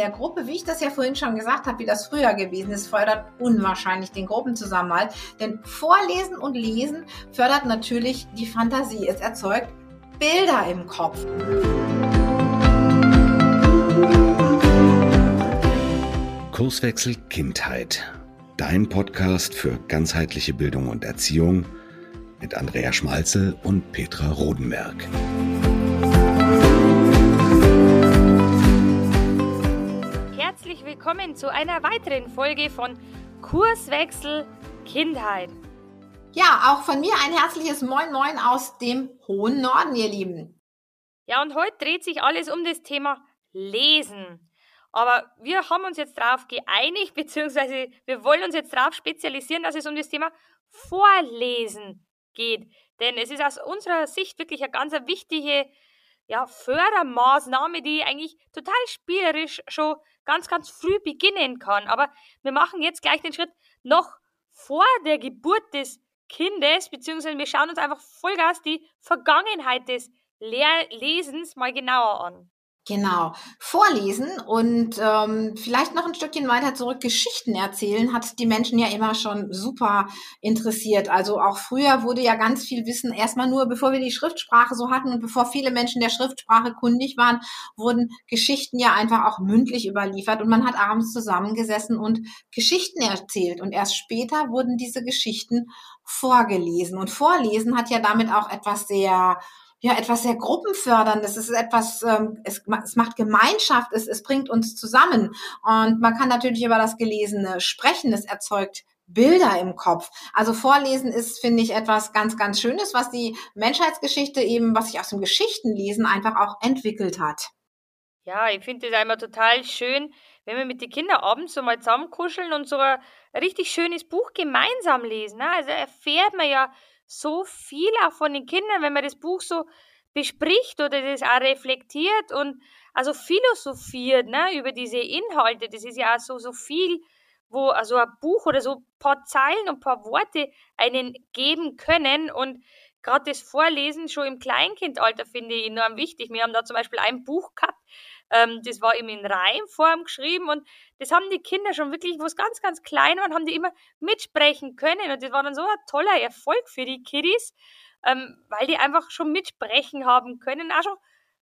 der Gruppe, wie ich das ja vorhin schon gesagt habe, wie das früher gewesen ist, fördert unwahrscheinlich den Gruppenzusammenhalt. Denn Vorlesen und Lesen fördert natürlich die Fantasie. Es erzeugt Bilder im Kopf. Kurswechsel Kindheit. Dein Podcast für ganzheitliche Bildung und Erziehung mit Andrea Schmalzel und Petra Rodenberg. Herzlich willkommen zu einer weiteren Folge von Kurswechsel Kindheit. Ja, auch von mir ein herzliches Moin Moin aus dem hohen Norden, ihr Lieben. Ja, und heute dreht sich alles um das Thema Lesen. Aber wir haben uns jetzt darauf geeinigt, beziehungsweise wir wollen uns jetzt darauf spezialisieren, dass es um das Thema Vorlesen geht. Denn es ist aus unserer Sicht wirklich eine ganz wichtige ja, Fördermaßnahme, die eigentlich total spielerisch schon ganz, ganz früh beginnen kann. Aber wir machen jetzt gleich den Schritt noch vor der Geburt des Kindes, beziehungsweise wir schauen uns einfach Vollgas die Vergangenheit des Lehr Lesens mal genauer an. Genau. Vorlesen und ähm, vielleicht noch ein Stückchen weiter zurück Geschichten erzählen hat die Menschen ja immer schon super interessiert. Also auch früher wurde ja ganz viel Wissen erstmal nur, bevor wir die Schriftsprache so hatten und bevor viele Menschen der Schriftsprache kundig waren, wurden Geschichten ja einfach auch mündlich überliefert und man hat abends zusammengesessen und Geschichten erzählt und erst später wurden diese Geschichten vorgelesen und vorlesen hat ja damit auch etwas sehr ja etwas sehr gruppenförderndes. Es ist etwas, ähm, es, es macht Gemeinschaft, es, es bringt uns zusammen. Und man kann natürlich über das Gelesene sprechen. Es erzeugt Bilder im Kopf. Also Vorlesen ist, finde ich, etwas ganz, ganz Schönes, was die Menschheitsgeschichte eben, was sich aus dem Geschichtenlesen einfach auch entwickelt hat. Ja, ich finde das einmal total schön, wenn wir mit den Kindern abends so mal zusammenkuscheln und so ein richtig schönes Buch gemeinsam lesen. Ne? Also erfährt man ja so viel auch von den Kindern, wenn man das Buch so bespricht oder das auch reflektiert und also philosophiert ne, über diese Inhalte. Das ist ja auch so, so viel, wo also ein Buch oder so ein paar Zeilen und ein paar Worte einen geben können. Und gerade das Vorlesen schon im Kleinkindalter finde ich enorm wichtig. Wir haben da zum Beispiel ein Buch gehabt, ähm, das war eben in Reimform geschrieben und das haben die Kinder schon wirklich, wo es ganz, ganz klein war, haben die immer mitsprechen können und das war dann so ein toller Erfolg für die Kiddies, ähm, weil die einfach schon mitsprechen haben können, auch schon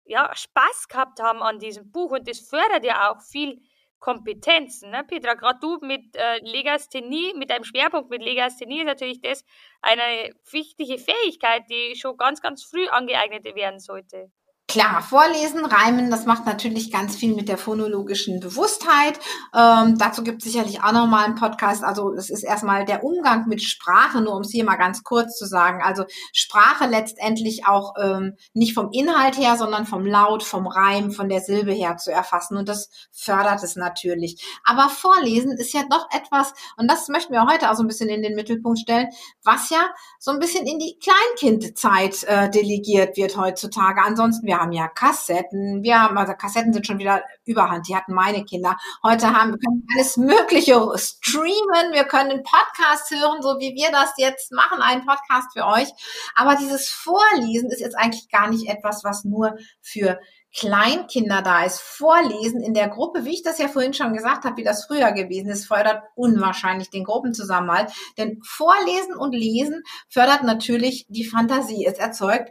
ja, Spaß gehabt haben an diesem Buch und das fördert ja auch viel Kompetenzen. Ne? Petra, gerade du mit äh, Legasthenie, mit einem Schwerpunkt mit Legasthenie ist natürlich das eine wichtige Fähigkeit, die schon ganz, ganz früh angeeignet werden sollte. Klar, vorlesen, reimen, das macht natürlich ganz viel mit der phonologischen Bewusstheit. Ähm, dazu gibt es sicherlich auch nochmal einen Podcast. Also es ist erstmal der Umgang mit Sprache, nur um es hier mal ganz kurz zu sagen. Also Sprache letztendlich auch ähm, nicht vom Inhalt her, sondern vom Laut, vom Reim, von der Silbe her zu erfassen. Und das fördert es natürlich. Aber Vorlesen ist ja doch etwas, und das möchten wir heute auch so ein bisschen in den Mittelpunkt stellen, was ja so ein bisschen in die Kleinkindzeit äh, delegiert wird heutzutage. Ansonsten, wir haben ja Kassetten, wir haben, also Kassetten sind schon wieder überhand, die hatten meine Kinder. Heute haben wir können alles Mögliche streamen, wir können Podcasts hören, so wie wir das jetzt machen, einen Podcast für euch. Aber dieses Vorlesen ist jetzt eigentlich gar nicht etwas, was nur für Kleinkinder da ist. Vorlesen in der Gruppe, wie ich das ja vorhin schon gesagt habe, wie das früher gewesen ist, fördert unwahrscheinlich den Gruppenzusammenhalt. Denn Vorlesen und Lesen fördert natürlich die Fantasie. Es erzeugt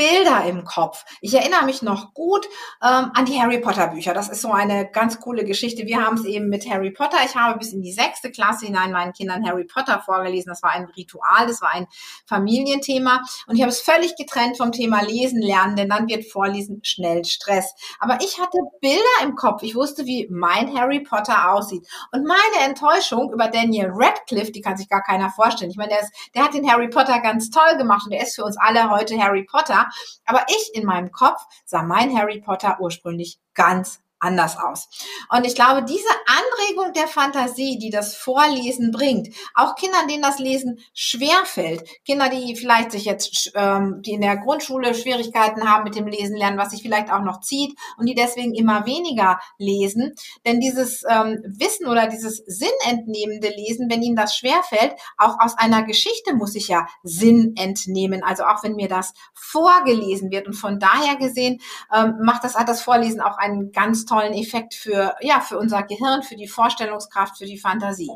Bilder im Kopf. Ich erinnere mich noch gut ähm, an die Harry Potter Bücher. Das ist so eine ganz coole Geschichte. Wir haben es eben mit Harry Potter. Ich habe bis in die sechste Klasse hinein meinen Kindern Harry Potter vorgelesen. Das war ein Ritual, das war ein Familienthema. Und ich habe es völlig getrennt vom Thema Lesen lernen, denn dann wird Vorlesen schnell Stress. Aber ich hatte Bilder im Kopf. Ich wusste, wie mein Harry Potter aussieht. Und meine Enttäuschung über Daniel Radcliffe, die kann sich gar keiner vorstellen. Ich meine, der, ist, der hat den Harry Potter ganz toll gemacht und der ist für uns alle heute Harry Potter. Aber ich in meinem Kopf sah mein Harry Potter ursprünglich ganz anders aus. Und ich glaube, diese Anregung der Fantasie, die das Vorlesen bringt, auch Kindern, denen das Lesen schwer fällt, Kinder, die vielleicht sich jetzt, ähm, die in der Grundschule Schwierigkeiten haben mit dem Lesen lernen, was sich vielleicht auch noch zieht und die deswegen immer weniger lesen, denn dieses ähm, Wissen oder dieses sinnentnehmende Lesen, wenn ihnen das schwer fällt, auch aus einer Geschichte muss ich ja Sinn entnehmen, also auch wenn mir das vorgelesen wird und von daher gesehen ähm, macht das hat das Vorlesen auch einen ganz tollen Effekt für, ja, für unser Gehirn, für die Vorstellungskraft, für die Fantasie.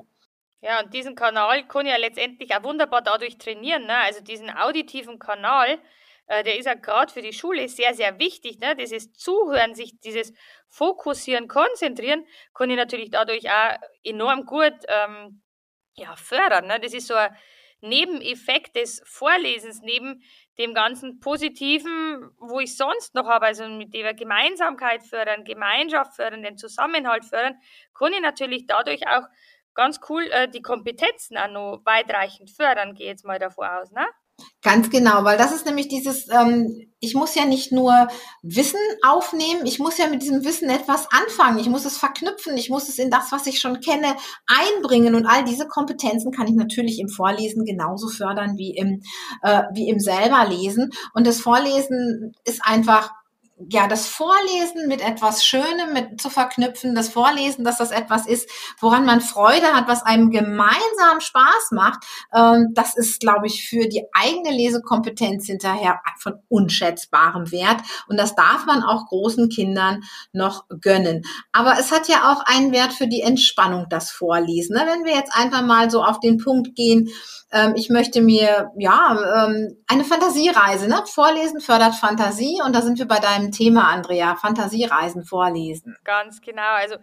Ja, und diesen Kanal kann ja letztendlich auch wunderbar dadurch trainieren. Ne? Also diesen auditiven Kanal, äh, der ist ja gerade für die Schule sehr, sehr wichtig. Ne? Dieses Zuhören, sich dieses Fokussieren, Konzentrieren, kann ich natürlich dadurch auch enorm gut ähm, ja, fördern. Ne? Das ist so ein Nebeneffekt des Vorlesens, neben dem ganzen Positiven, wo ich sonst noch habe, also mit der Gemeinsamkeit fördern, Gemeinschaft fördern, den Zusammenhalt fördern, kann ich natürlich dadurch auch ganz cool äh, die Kompetenzen auch noch weitreichend fördern, gehe jetzt mal davor aus, ne? Ganz genau, weil das ist nämlich dieses, ähm, ich muss ja nicht nur Wissen aufnehmen, ich muss ja mit diesem Wissen etwas anfangen, ich muss es verknüpfen, ich muss es in das, was ich schon kenne, einbringen und all diese Kompetenzen kann ich natürlich im Vorlesen genauso fördern wie im, äh, wie im selber lesen. Und das Vorlesen ist einfach ja, das Vorlesen mit etwas Schönem mit zu verknüpfen, das Vorlesen, dass das etwas ist, woran man Freude hat, was einem gemeinsam Spaß macht, ähm, das ist, glaube ich, für die eigene Lesekompetenz hinterher von unschätzbarem Wert. Und das darf man auch großen Kindern noch gönnen. Aber es hat ja auch einen Wert für die Entspannung, das Vorlesen. Ne? Wenn wir jetzt einfach mal so auf den Punkt gehen, ähm, ich möchte mir, ja, ähm, eine Fantasiereise, ne? Vorlesen fördert Fantasie und da sind wir bei deinem Thema, Andrea, Fantasiereisen vorlesen. Ganz genau. Also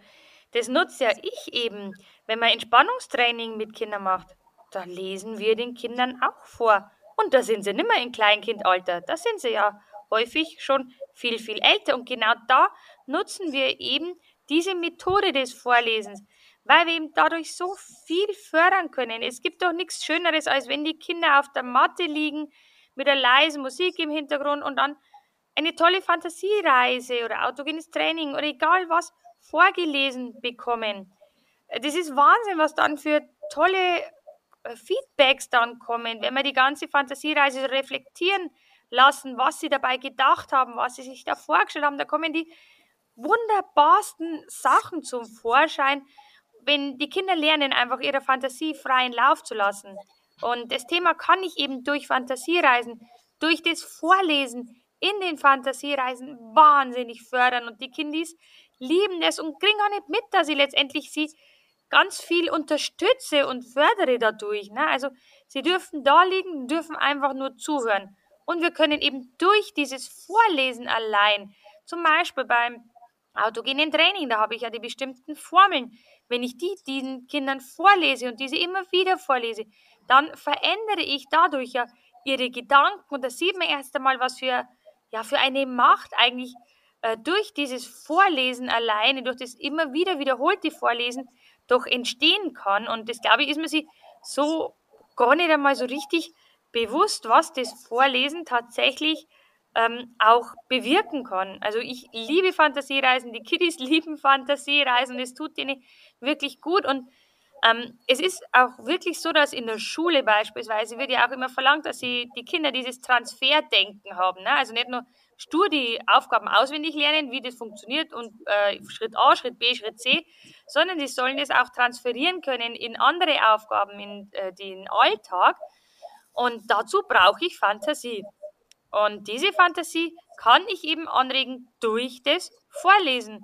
das nutzt ja ich eben, wenn man Entspannungstraining mit Kindern macht. Da lesen wir den Kindern auch vor. Und da sind sie nicht mehr in Kleinkindalter. Da sind sie ja häufig schon viel, viel älter. Und genau da nutzen wir eben diese Methode des Vorlesens weil wir eben dadurch so viel fördern können. Es gibt doch nichts Schöneres, als wenn die Kinder auf der Matte liegen mit der leisen Musik im Hintergrund und dann eine tolle Fantasiereise oder autogenes Training oder egal was vorgelesen bekommen. Das ist Wahnsinn, was dann für tolle äh, Feedbacks dann kommen, wenn wir die ganze Fantasiereise reflektieren lassen, was sie dabei gedacht haben, was sie sich da vorgestellt haben. Da kommen die wunderbarsten Sachen zum Vorschein, wenn die Kinder lernen, einfach ihre Fantasie freien Lauf zu lassen. Und das Thema kann ich eben durch Fantasiereisen, durch das Vorlesen in den Fantasiereisen wahnsinnig fördern. Und die Kindis lieben es und kriegen auch nicht mit, dass ich letztendlich sie ganz viel unterstütze und fördere dadurch. Ne? Also sie dürfen da liegen, dürfen einfach nur zuhören. Und wir können eben durch dieses Vorlesen allein, zum Beispiel beim autogenen Training, da habe ich ja die bestimmten Formeln, wenn ich die diesen Kindern vorlese und diese immer wieder vorlese, dann verändere ich dadurch ja ihre Gedanken und da sieht man erst einmal, was für, ja, für eine Macht eigentlich äh, durch dieses Vorlesen alleine, durch das immer wieder wiederholte Vorlesen doch entstehen kann. Und das, glaube ich, ist man sich so gar nicht einmal so richtig bewusst, was das Vorlesen tatsächlich ähm, auch bewirken kann. Also ich liebe Fantasiereisen, die Kiddies lieben Fantasiereisen, es tut ihnen wirklich gut und ähm, es ist auch wirklich so, dass in der Schule beispielsweise wird ja auch immer verlangt, dass sie die Kinder dieses Transferdenken haben. Ne? Also nicht nur stur die Aufgaben auswendig lernen, wie das funktioniert und äh, Schritt A, Schritt B, Schritt C, sondern sie sollen das auch transferieren können in andere Aufgaben, in äh, den Alltag. Und dazu brauche ich Fantasie. Und diese Fantasie kann ich eben anregen durch das Vorlesen.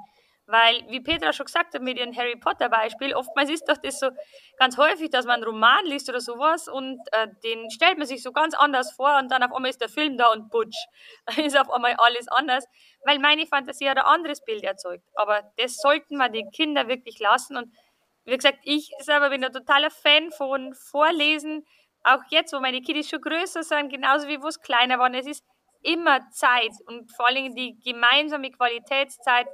Weil, wie Petra schon gesagt hat mit ihrem Harry Potter Beispiel, oftmals ist doch das so ganz häufig, dass man einen Roman liest oder sowas und äh, den stellt man sich so ganz anders vor und dann auf einmal ist der Film da und putsch, ist auf einmal alles anders, weil meine Fantasie hat ein anderes Bild erzeugt. Aber das sollten wir den Kindern wirklich lassen und wie gesagt, ich selber bin ein totaler Fan von Vorlesen, auch jetzt, wo meine Kiddies schon größer sind, genauso wie wo es kleiner waren, es ist immer Zeit und vor allem die gemeinsame Qualitätszeit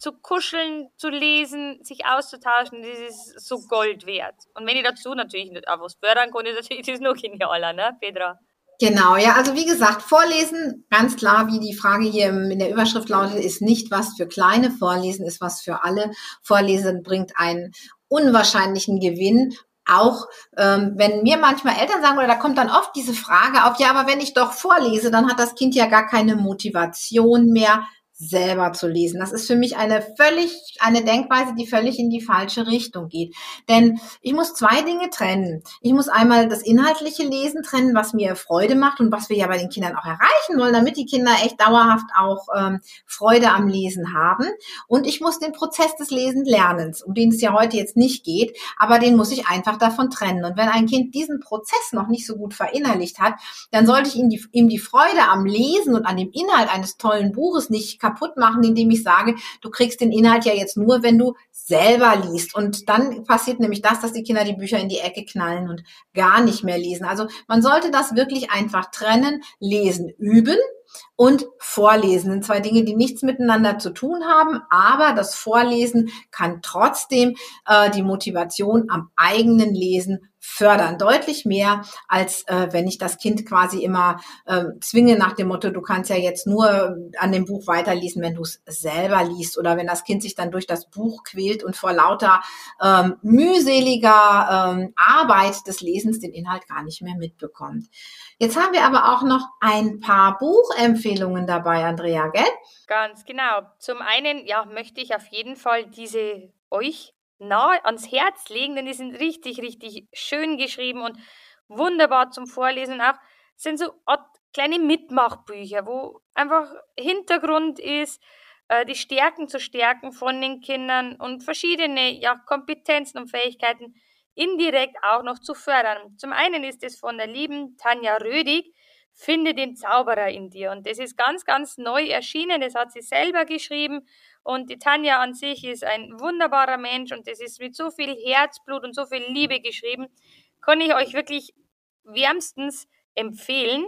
zu kuscheln, zu lesen, sich auszutauschen, das ist so Gold wert. Und wenn ich dazu natürlich nicht auch was fördern kann, ist natürlich das noch genialer, ne, Petra? Genau, ja, also wie gesagt, Vorlesen, ganz klar, wie die Frage hier in der Überschrift lautet, ist nicht was für Kleine, Vorlesen ist was für alle. Vorlesen bringt einen unwahrscheinlichen Gewinn auch ähm, wenn mir manchmal Eltern sagen, oder da kommt dann oft diese Frage auf, ja, aber wenn ich doch vorlese, dann hat das Kind ja gar keine Motivation mehr, selber zu lesen. Das ist für mich eine völlig, eine Denkweise, die völlig in die falsche Richtung geht. Denn ich muss zwei Dinge trennen. Ich muss einmal das inhaltliche Lesen trennen, was mir Freude macht und was wir ja bei den Kindern auch erreichen wollen, damit die Kinder echt dauerhaft auch ähm, Freude am Lesen haben. Und ich muss den Prozess des Lesen-Lernens, um den es ja heute jetzt nicht geht, aber den muss ich einfach davon trennen. Und wenn ein Kind diesen Prozess noch nicht so gut verinnerlicht hat, dann sollte ich ihm die, ihm die Freude am Lesen und an dem Inhalt eines tollen Buches nicht kaputt machen, indem ich sage, du kriegst den Inhalt ja jetzt nur, wenn du selber liest. Und dann passiert nämlich das, dass die Kinder die Bücher in die Ecke knallen und gar nicht mehr lesen. Also man sollte das wirklich einfach trennen, lesen, üben und Vorlesen sind zwei Dinge, die nichts miteinander zu tun haben, aber das Vorlesen kann trotzdem äh, die Motivation am eigenen Lesen fördern. Deutlich mehr, als äh, wenn ich das Kind quasi immer äh, zwinge nach dem Motto, du kannst ja jetzt nur an dem Buch weiterlesen, wenn du es selber liest oder wenn das Kind sich dann durch das Buch quält und vor lauter ähm, mühseliger ähm, Arbeit des Lesens den Inhalt gar nicht mehr mitbekommt. Jetzt haben wir aber auch noch ein paar Buchempfehlungen dabei, Andrea, gell? Ganz genau. Zum einen, ja, möchte ich auf jeden Fall diese euch nahe ans Herz legen, denn die sind richtig, richtig schön geschrieben und wunderbar zum Vorlesen. Auch sind so kleine Mitmachbücher, wo einfach Hintergrund ist, äh, die Stärken zu stärken von den Kindern und verschiedene ja, Kompetenzen und Fähigkeiten indirekt auch noch zu fördern. Zum einen ist es von der lieben Tanja Rödig, Finde den Zauberer in dir. Und das ist ganz, ganz neu erschienen. Das hat sie selber geschrieben. Und die Tanja an sich ist ein wunderbarer Mensch und das ist mit so viel Herzblut und so viel Liebe geschrieben. Kann ich euch wirklich wärmstens empfehlen.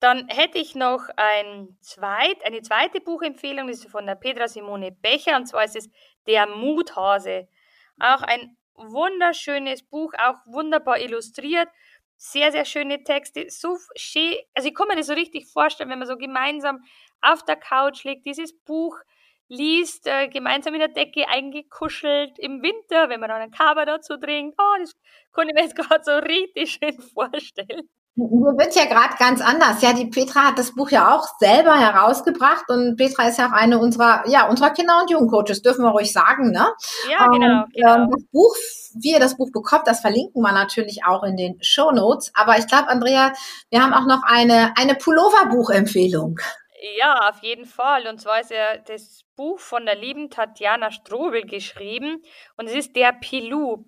Dann hätte ich noch ein zweit, eine zweite Buchempfehlung, das ist von der Petra Simone Becher, und zwar ist es Der Muthase. Auch ein wunderschönes Buch, auch wunderbar illustriert sehr, sehr schöne Texte, so schön, also ich kann mir das so richtig vorstellen, wenn man so gemeinsam auf der Couch liegt, dieses Buch liest, äh, gemeinsam in der Decke eingekuschelt im Winter, wenn man dann einen Kaba dazu trinkt. Oh, das kann ich mir jetzt gerade so richtig schön vorstellen. Mir wird ja gerade ganz anders. Ja, die Petra hat das Buch ja auch selber herausgebracht und Petra ist ja auch eine unserer, ja, unserer Kinder- und Jugendcoaches, dürfen wir ruhig sagen, ne? Ja, genau, und, genau. Ähm, das Buch, wie ihr das Buch bekommt, das verlinken wir natürlich auch in den Show Notes. Aber ich glaube, Andrea, wir haben auch noch eine, eine Pullover-Buchempfehlung. Ja, auf jeden Fall. Und zwar ist ja das Buch von der lieben Tatjana Strobel geschrieben und es ist der Pilou.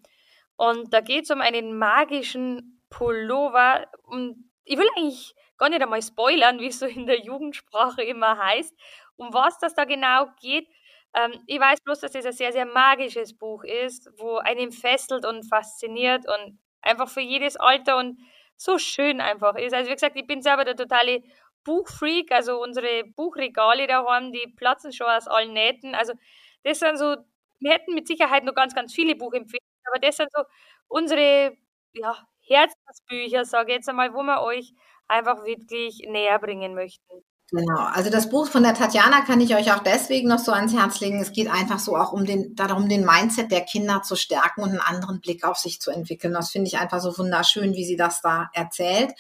Und da geht es um einen magischen Pullover. Und ich will eigentlich gar nicht einmal spoilern, wie es so in der Jugendsprache immer heißt, um was das da genau geht. Ähm, ich weiß bloß, dass es das ein sehr, sehr magisches Buch ist, wo einen fesselt und fasziniert und einfach für jedes Alter und so schön einfach ist. Also wie gesagt, ich bin selber der totale Buchfreak, also unsere Buchregale daheim, die platzen schon aus allen Nähten. Also das sind so, wir hätten mit Sicherheit noch ganz, ganz viele Buchempfehlungen, aber das sind so unsere ja, Herzensbücher, sage ich jetzt einmal, wo wir euch einfach wirklich näher bringen möchten. Genau, also das Buch von der Tatjana kann ich euch auch deswegen noch so ans Herz legen. Es geht einfach so auch um den, darum, den Mindset der Kinder zu stärken und einen anderen Blick auf sich zu entwickeln. Das finde ich einfach so wunderschön, wie sie das da erzählt.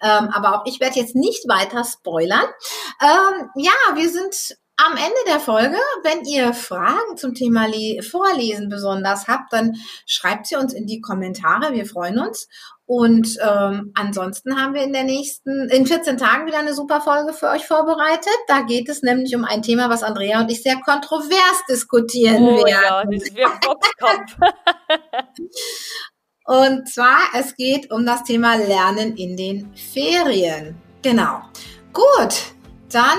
Ähm, aber auch ich werde jetzt nicht weiter spoilern. Ähm, ja, wir sind am Ende der Folge, wenn ihr Fragen zum Thema Le Vorlesen besonders habt, dann schreibt sie uns in die Kommentare. Wir freuen uns. Und ähm, ansonsten haben wir in der nächsten, in 14 Tagen wieder eine super Folge für euch vorbereitet. Da geht es nämlich um ein Thema, was Andrea und ich sehr kontrovers diskutieren oh, werden. Ja, das wird Boxkampf. und zwar, es geht um das Thema Lernen in den Ferien. Genau. Gut, dann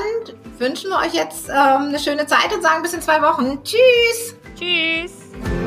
wünschen wir euch jetzt ähm, eine schöne Zeit und sagen bis in zwei Wochen. Tschüss. Tschüss.